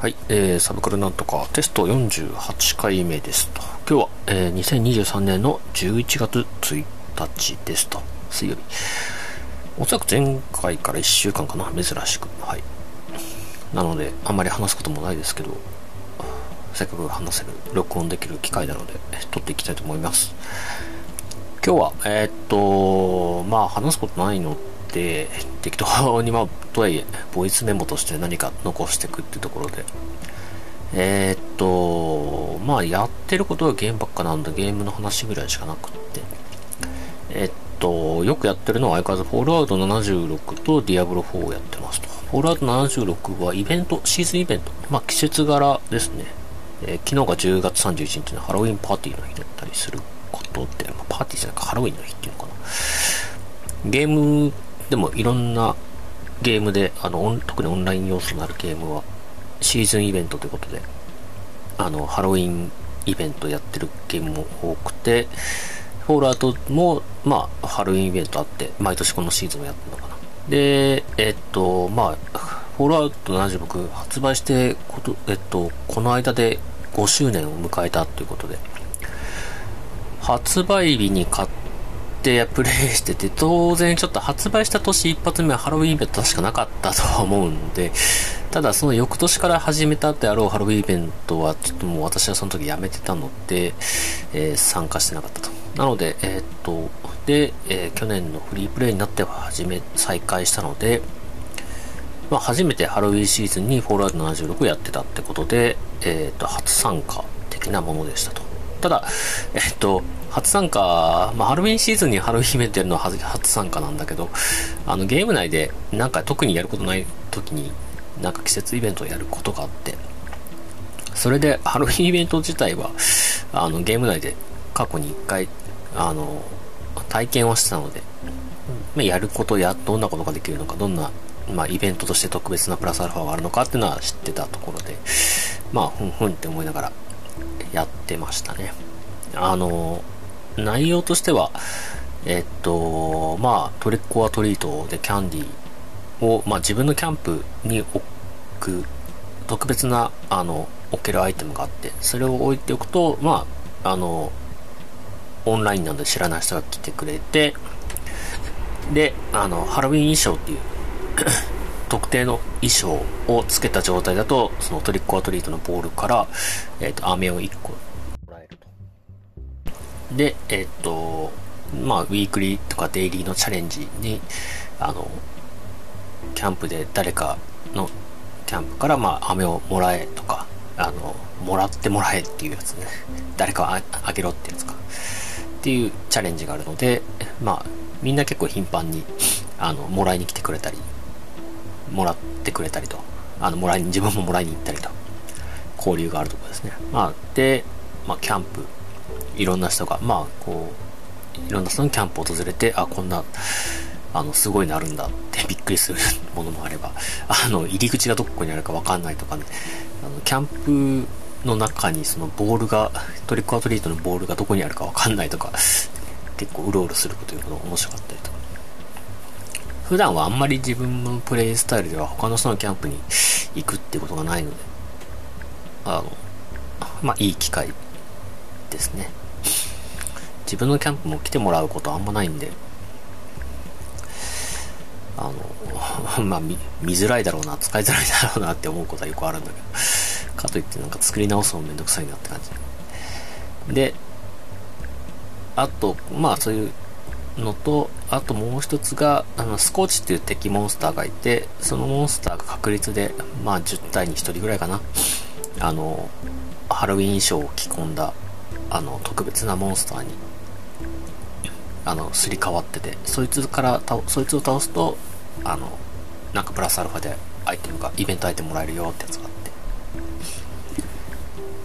はい、えー、サブカルなんとかテスト48回目ですと。今日は、えー、2023年の11月1日ですと。水曜日。おそらく前回から1週間かな、珍しく。はい。なので、あんまり話すこともないですけど、せっかく話せる、録音できる機会なので、撮っていきたいと思います。今日は、えー、っと、まあ、話すことないので、適当に、まあ、とはいえ、ボイスメモとして何か残していくっていうところで、えー、っと、まあ、やってることはゲームばっかなんで、ゲームの話ぐらいしかなくって、え、っと、よくやってるのは相変わらず、フォールアウト76とディアブロ4をやってますと。フォールアウト76はイベント、シーズンイベント、まあ、季節柄ですね。えー、昨日が10月31日のハロウィンパーティーの日だったりすることで、まあ、パーティーじゃないか、ハロウィンの日っていうのかな。ゲームでもいろんなゲームで、あの、特にオンライン要素のあるゲームは、シーズンイベントということで、あの、ハロウィンイベントやってるゲームも多くて、フォールアウトも、まあ、ハロウィンイベントあって、毎年このシーズンをやってるのかな。で、えっと、まあ、フォールアウト76発売してこと、えっと、この間で5周年を迎えたということで、発売日に買っってプレイしてて、当然ちょっと発売した年一発目はハロウィンイベント確かなかったとは思うんで、ただその翌年から始めたであろうハロウィンイベントはちょっともう私はその時やめてたので、えー、参加してなかったと。なので、えー、っと、で、えー、去年のフリープレイになっては始め、再開したので、まあ、初めてハロウィンシーズンにフォールアウト76やってたってことで、えっと、初参加的なものでしたと。ただ、えっと、初参加、まあ、ハロウィンシーズンにハロウィンイベントやるのは初参加なんだけど、あの、ゲーム内で、なんか特にやることない時に、なんか季節イベントをやることがあって、それでハロウィンイベント自体は、あの、ゲーム内で過去に一回、あの、体験をしてたので、まあ、やることや、どんなことができるのか、どんな、まあ、イベントとして特別なプラスアルファがあるのかっていうのは知ってたところで、まあ、ふんふんって思いながらやってましたね。あの、内容としては、えっと、まあ、トリックオアトリートでキャンディーを、まあ、自分のキャンプに置く特別な、あの、置けるアイテムがあって、それを置いておくと、まあ、あの、オンラインなので知らない人が来てくれて、で、あの、ハロウィン衣装っていう特定の衣装をつけた状態だと、そのトリックアトリートのボールから、えっ、と、飴を1個もらえるとで、えっと、まあ、ウィークリーとかデイリーのチャレンジに、あの、キャンプで誰かのキャンプから、まあ、飴をもらえとか、あの、もらってもらえっていうやつね。誰かああげろってやつか。っていうチャレンジがあるので、まあ、みんな結構頻繁に、あの、もらいに来てくれたり、もらってくれたりと、あの、もらいに、自分ももらいに行ったりと、交流があるところですね。まあ、で、まあ、キャンプいろんな人が、まあ、こう、いろんな人のキャンプを訪れて、あ、こんな、あの、すごいのあるんだって びっくりするものもあれば、あの、入り口がどこにあるかわかんないとかね、あの、キャンプの中にそのボールが、トリックアトリートのボールがどこにあるかわかんないとか、結構うろうろするこというのが面白かったりとか。普段はあんまり自分のプレイスタイルでは他の人のキャンプに行くってことがないので、あの、まあ、いい機会ですね。自分のキャンプも来てもらうことあんまないんで、あの、まあ見、見づらいだろうな、使いづらいだろうなって思うことはよくあるんだけど、かといってなんか作り直すのめんどくさいなって感じ。で、あと、まあそういうのと、あともう一つが、あの、スコーチっていう敵モンスターがいて、そのモンスターが確率で、まあ10体に1人ぐらいかな、あの、ハロウィン衣装を着込んだ、あの、特別なモンスターに、あの、すり替わってて、そいつから、そいつを倒すと、あの、なんかプラスアルファでアイテムが、イベントアイテムもらえるよってやつがあっ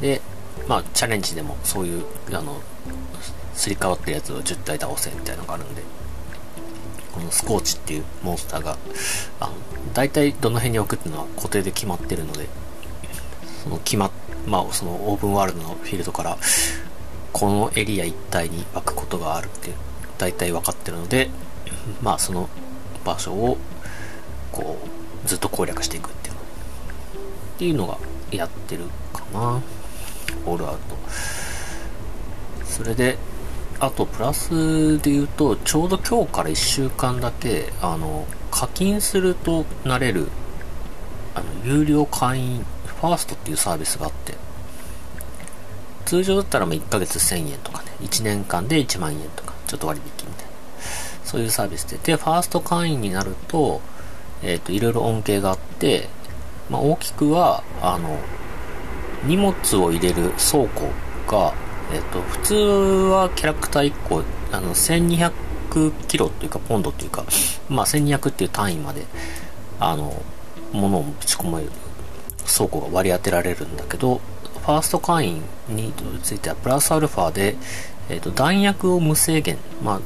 て。で、まあ、チャレンジでもそういう、あの、すり替わってるやつを10体倒せみたいなのがあるんで、このスコーチっていうモンスターが、あの、大体どの辺に置くっていうのは固定で決まってるので、その決まっ、まあ、そのオープンワールドのフィールドから、このエリア一帯に湧くことがあるっていう、大体分かってるので、まあ、その場所を、こう、ずっと攻略していくっていう。っていうのが、やってるかな。オールアウト。それで、あとプラスで言うと、ちょうど今日から1週間だけ、あの、課金するとなれる、あの、有料会員、ファーストっていうサービスがあって、通常だったら1ヶ月1000円とかね、1年間で1万円とか、ちょっと割引みたいな。そういうサービスで。で、ファースト会員になると、えっ、ー、と、いろいろ恩恵があって、まあ、大きくは、あの、荷物を入れる倉庫が、えっ、と、普通はキャラクター1個、あの、1200キロというか、ポンドというか、まあ、1200っていう単位まで、あの、物をぶち込める倉庫が割り当てられるんだけど、ファースト会員についてはプラスアルファで、えっ、と、弾薬を無制限、まあ、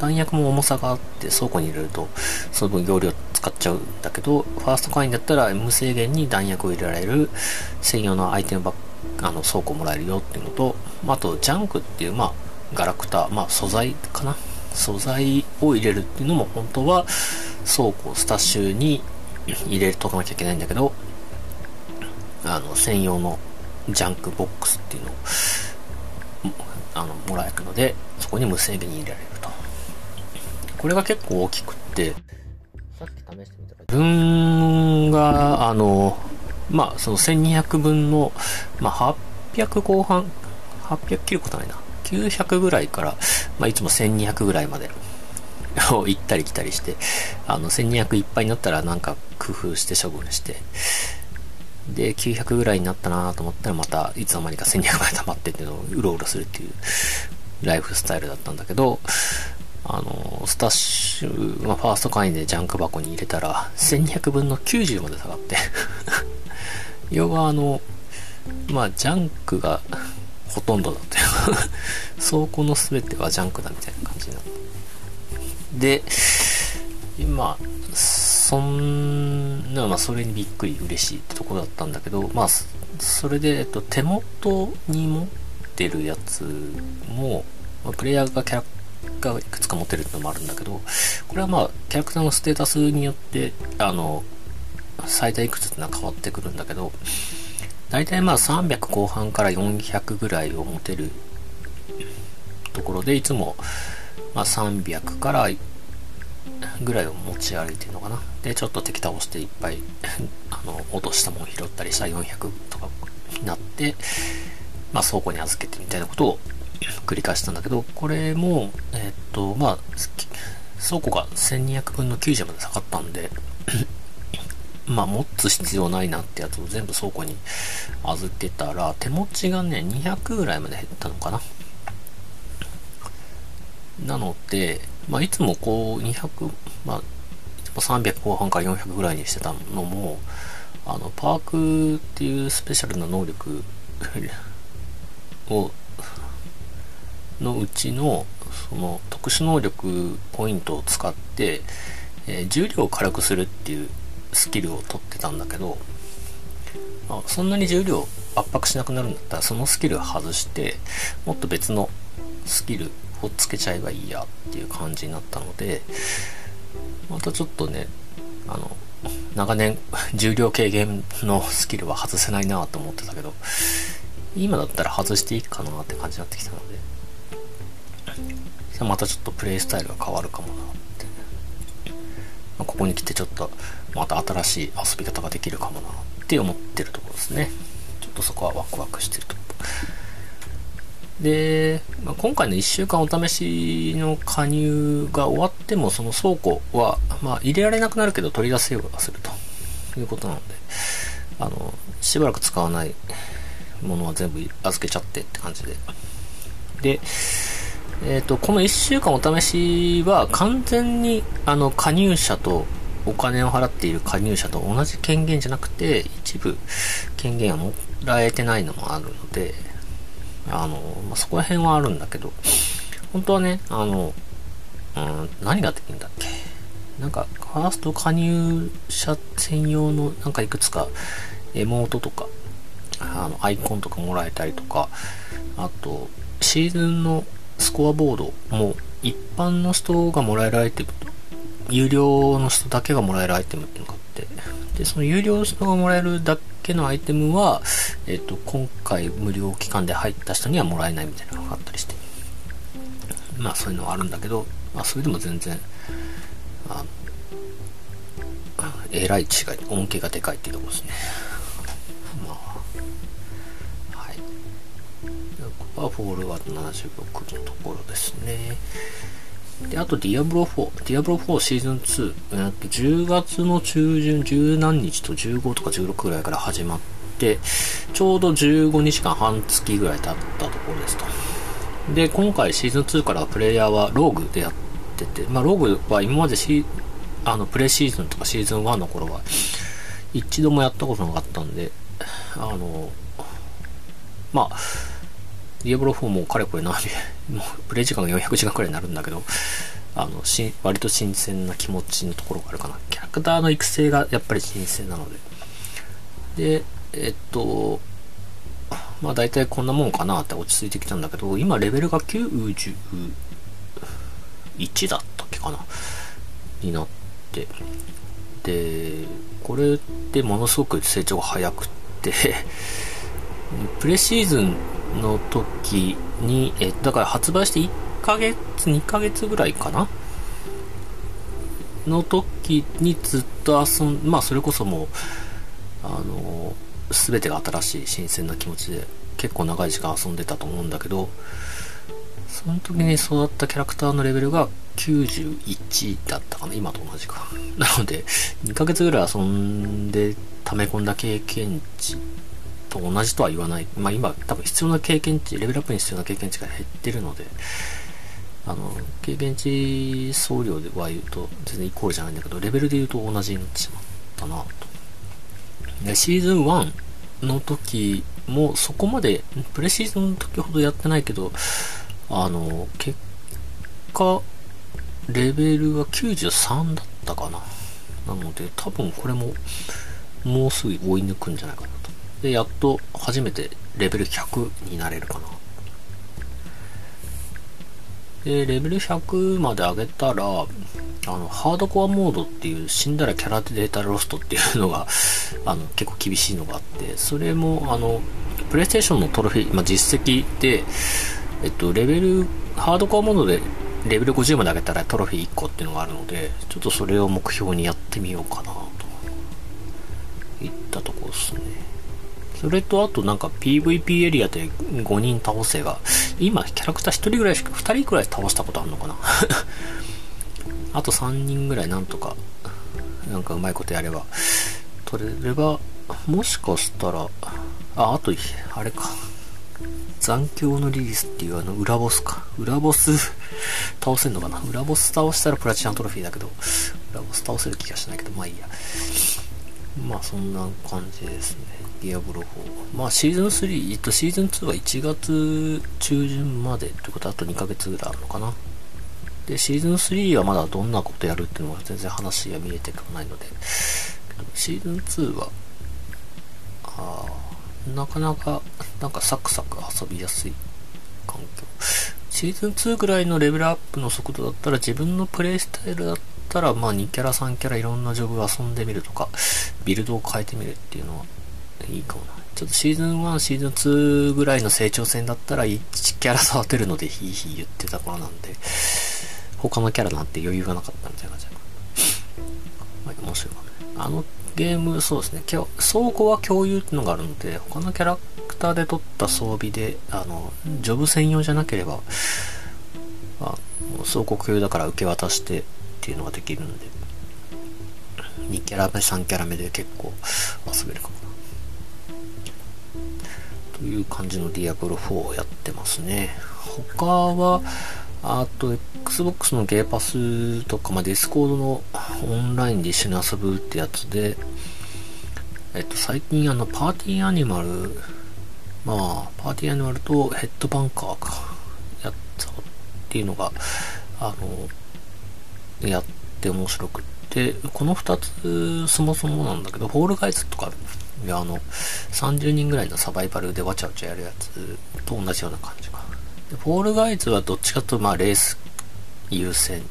弾薬も重さがあって倉庫に入れるとその分容量使っちゃうんだけどファースト会員だったら無制限に弾薬を入れられる専用のアイテムバッあの倉庫もらえるよっていうのとあとジャンクっていうまあガラクタまあ素材かな？素材を入れるっていうのも本当は倉庫スタッシュに入れとかなきゃいけないんだけどあの専用のジャンクボックスっていうのをあのもらえるのでそこに無制限に入れられると。これが結構大きくって、さっき試してみたら、分が、あの、まあ、その1200分の、まあ、800後半、800切ることないな。900ぐらいから、まあ、いつも1200ぐらいまでを行ったり来たりして、あの、1200いっぱいになったらなんか工夫して処分して、で、900ぐらいになったなと思ったらまたいつの間にか1200まで溜まってっていうのをうろうろするっていうライフスタイルだったんだけど、あの、スタッシュ、まあ、ファースト会員でジャンク箱に入れたら、1200分の90まで下がって要はあの、まあ、ジャンクがほとんどだという倉庫の全てはジャンクだみたいな感じになった。で、今、そんな、まあ、それにびっくり嬉しいってとこだったんだけど、まあ、それで、えっと、手元に持ってるやつも、まあ、プレイヤーがキャラがいくつか持ってるってのもあるんだけど、これはまあ、キャラクターのステータスによって、あの、最大いくつってのは変わってくるんだけど、大体まあ300後半から400ぐらいを持てるところで、いつも、まあ、300からぐらいを持ち歩いてるのかな。で、ちょっと敵倒していっぱい あの、落としたもん拾ったりしたら400とかになって、まあ、倉庫に預けてみたいなことを繰り返したんだけど、これも、えー、っと、まあ、倉庫が1200分の90まで下がったんでまあ、持つ必要ないなってやつを全部倉庫に預けたら、手持ちがね、200ぐらいまで減ったのかな。なので、まあ、いつもこう、200、まあ、300後半から400ぐらいにしてたのも、あの、パークっていうスペシャルな能力 をのうちのその特殊能力ポイントを使って、えー、重量を軽くするっていうスキルを取ってたんだけど、あ、そんなに重量圧迫しなくなるんだったらそのスキルを外してもっと別のスキルをつけちゃえばいいやっていう感じになったのでまたちょっとねあの長年重量軽減のスキルは外せないなと思ってたけど今だったら外していいかなって感じになってきたのでまたちょっとプレイスタイルが変わるかもな、ここに来てちょっとまた新しい遊び方ができるかもなって思ってるところですね。ちょっとそこはワクワクしてるとで、まあ、今回の1週間お試しの加入が終わってもその倉庫は、まあ、入れられなくなるけど取り出せようがすると。いうことなのであのしばらく使わないものは全部預けちゃってって感じで。でえっ、ー、と、この1週間お試しは完全にあの加入者とお金を払っている加入者と同じ権限じゃなくて、一部権限がもらえてないのもあるので、あの、まあ、そこら辺はあるんだけど、本当はね、あの、うん、何ができるんだっけ？なんか、ファースト加入者専用のなんかいくつかエモートとか、あの、アイコンとかもらえたりとか、あと、シーズンのスコアボードも一般の人がもらえるアイテムと、有料の人だけがもらえるアイテムっていうのがあって、で、その有料人がもらえるだけのアイテムは、えっ、と、今回無料期間で入った人にはもらえないみたいなのがあったりして。まあそういうのはあるんだけど、まあそれでも全然、あえらい違い、恩恵がでかいっていうところですね。ここはフォールアウト76のところですね。で、あと、ディアブロ4。ディアブロ4シーズン2。えっと、10月の中旬、10何日と15とか16ぐらいから始まって、ちょうど15日間半月ぐらい経ったところですと。で、今回シーズン2からプレイヤーはローグでやってて、まあ、ローグは今までシあの、プレシーズンとかシーズン1の頃は、一度もやったことなかったんで、あの、まあ、ディアブロ4もかれこれ何もうプレイ時間が400時間くらいになるんだけど、あの、し割と新鮮な気持ちのところがあるかな。キャラクターの育成がやっぱり新鮮なので。で、えっと、まあ大体こんなもんかなって落ち着いてきたんだけど、今レベルが91だったっけかな？になってでこれってものすごく成長が早くってプレシーズンの時にえだから発売して1ヶ月2ヶ月ぐらいかな？の時にずっと遊んまあそれこそもうあの全てが新しい新鮮な気持ちで結構長い時間遊んでたと思うんだけどその時に育ったキャラクターのレベルが91だったかな今と同じか。なので、2ヶ月ぐらい遊んで溜め込んだ経験値と同じとは言わない。まあ今多分必要な経験値、レベルアップに必要な経験値が減ってるので、あの、経験値総量では言うと全然イコールじゃないんだけど、レベルで言うと同じになってしまったなと。で、シーズン1の時もそこまで、プレシーズンの時ほどやってないけど、あの、結果、レベルは93だったかな。なので、多分これも、もうすぐ追い抜くんじゃないかな。で、やっと初めてレベル100になれるかな。で、レベル100まで上げたら、あの、ハードコアモードっていう死んだらキャラデータロストっていうのが、あの、結構厳しいのがあって、それも、あの、プレイステーションのトロフィー、まあ、実績で、えっと、レベル、ハードコアモードでレベル50まで上げたらトロフィー1個っていうのがあるので、ちょっとそれを目標にやってみようかなといったとこですね。それとあとなんか PVP エリアで5人倒せば、今キャラクター1人ぐらいしか、2人ぐらい倒したことあるのかな？あと3人ぐらいなんとか、なんかうまいことやれば、取れれば、もしかしたら、あ、あと、あれか。残響のリリースっていうあの裏ボスか。裏ボス倒せんのかな？裏ボス倒したらプラチナトロフィーだけど、裏ボス倒せる気がしないけど、まあいいや。まあそんな感じですね。ディアブロ4。まあシーズン3、えっとシーズン2は1月中旬までということはあと2ヶ月ぐらいあるのかな。で、シーズン3はまだどんなことやるっていうのが全然話が見えてこないので、シーズン2は、ああ、なかなか、なんかサクサク遊びやすい環境。シーズン2ぐらいのレベルアップの速度だったら自分のプレイスタイルだったら、まあ2キャラ3キャラいろんなジョブ遊んでみるとか、ビルドを変えてみるっていうのはいいかもな。ちょっとシーズン1、シーズン2ぐらいの成長戦だったら1キャラ触ってるのでヒーヒー言ってた頃なんで、他のキャラなんて余裕がなかったみたいな感じだから。ま面白いかね。あのゲーム、そうですね、今日倉庫は共有っていうのがあるので、他のキャラクターで撮った装備で、あの、ジョブ専用じゃなければ、あ倉庫共有だから受け渡してっていうのができるんで、2キャラ目、3キャラ目で結構遊べるかもな。という感じのディアブロ4をやってますね。他は、あと、Xbox のゲーパスとか、まあ、 Discord のオンラインで一緒に遊ぶってやつで、えっと、最近あの、パーティーアニマル、まあ、パーティーアニマルとヘッドバンガーか、やったっていうのが、あの、やって面白くって、この二つ、そもそもなんだけど、フォールガイズとか、や、あの、30人ぐらいのサバイバルでわちゃわちゃやるやつと同じような感じか。でフォールガイズはどっちかというと、まあ、レース優先。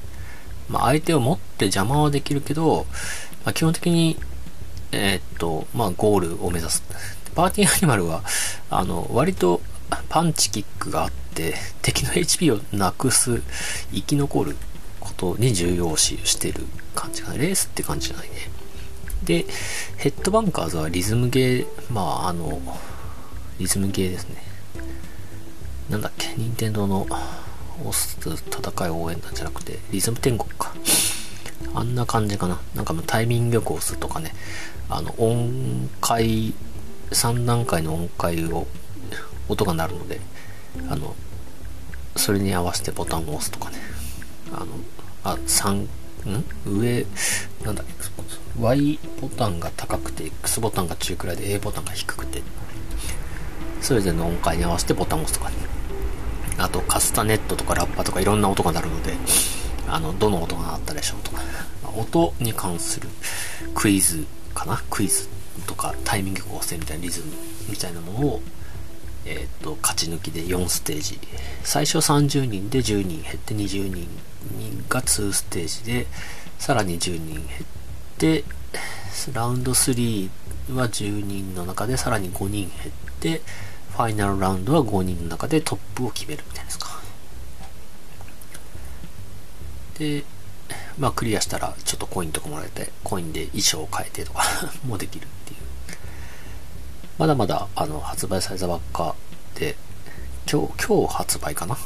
まあ、相手を持って邪魔はできるけど、まあ、基本的にえー、っと、まあ、ゴールを目指す。パーティーアニマルは、あの、割とパンチキックがあって、敵の HP をなくす、生き残ることに重要視してる感じかな。レースって感じじゃないね。で、ヘッドバンカーズはリズムゲー、まあ、あの、リズムゲーですね。なんだっけ、任天堂の押す戦い応援団じゃなくて、リズム天国か。あんな感じかな。なんかもうタイミングよく押すとかね、あの、音階、3段階の音階を、音が鳴るので、あの、それに合わせてボタンを押すとかね。あの、あ、3、ん？上、なんだっけ、Y ボタンが高くて、X ボタンが中くらいで A ボタンが低くて、それぞれの音階に合わせてボタンを押すとかね。あと、カスタネットとかラッパとかいろんな音が鳴るので、あの、どの音が鳴ったでしょうとか、音に関するクイズかな？クイズとかタイミング構成みたいなリズムみたいなものを、えっ、ー、と、勝ち抜きで4ステージ。最初30人で10人減って20人が2ステージで、さらに10人減って、ラウンド3は10人の中でさらに5人減って、ファイナルラウンドは5人の中でトップを決めるみたいですか。で、まあクリアしたらちょっとコインとかもらえて、コインで衣装を変えてとか もできるっていう。まだまだあの発売されたばっかで、今日、今日発売かな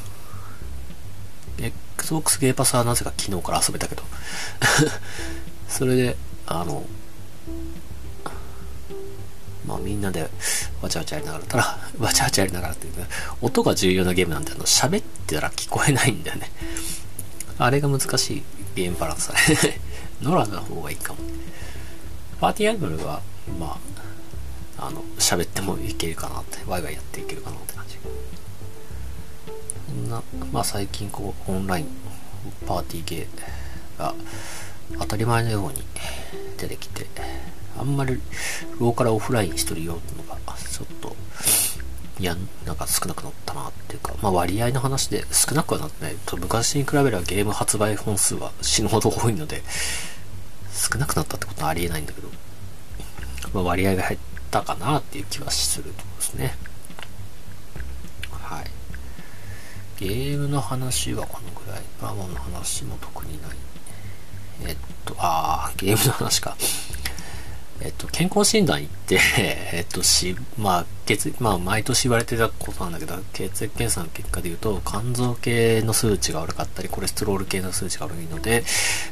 ?Xbox ゲーパスはなぜか昨日から遊べたけどそれで、あの、まあみんなでわちゃわちゃやりながら、ただ、わちゃわちゃやりながらっていうか、音が重要なゲームなんで、あの、喋ってたら聞こえないんだよね。あれが難しいゲームバランスだね。ノラの方がいいかも。パーティーアイドルは、まあ、あの、喋ってもいけるかなって、ワイワイやっていけるかなって感じ。な、まあ最近こう、オンライン、パーティーゲーが当たり前のように出てきて、あんまりローカルオフラインしとるよのが、ちょっと、いや、なんか少なくなったなっていうか、まあ割合の話で少なくはなってないと、昔に比べればゲーム発売本数は死ぬほど多いので、少なくなったってことはありえないんだけど、まあ割合が減ったかなっていう気はするところですね。はい。ゲームの話はこのぐらい。バーモンの話も特にない。あー、ゲームの話か。えっと、健康診断行って、えっと、し、まあ、血、まあ、毎年言われてたことなんだけど、血液検査の結果で言うと、肝臓系の数値が悪かったり、コレステロール系の数値が悪いので、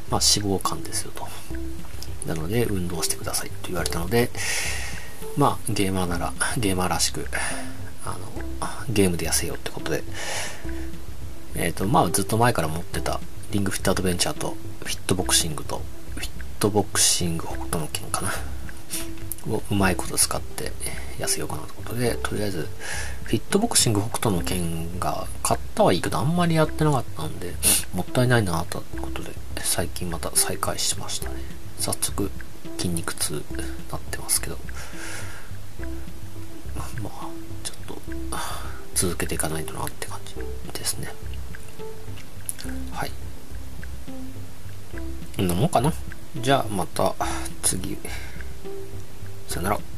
まあ、脂肪肝ですよと。なので、運動してくださいと言われたので、まあ、ゲーマーなら、ゲーマーらしく、あの、ゲームで痩せようってことで、えっ、と、まあ、ずっと前から持ってた、リングフィットアドベンチャーと、フィットボクシングと、ットボクシング北斗の拳かな。をうまいこと使って痩せようかなということで、とりあえず、フィットボクシング北斗の剣が買ったはいいけど、あんまりやってなかったんで、もったいないなということで、最近また再開しましたね。早速、筋肉痛なってますけど、まあ、ちょっと、続けていかないとなって感じですね。はい。こんなもんかな。じゃあまた次。さよなら。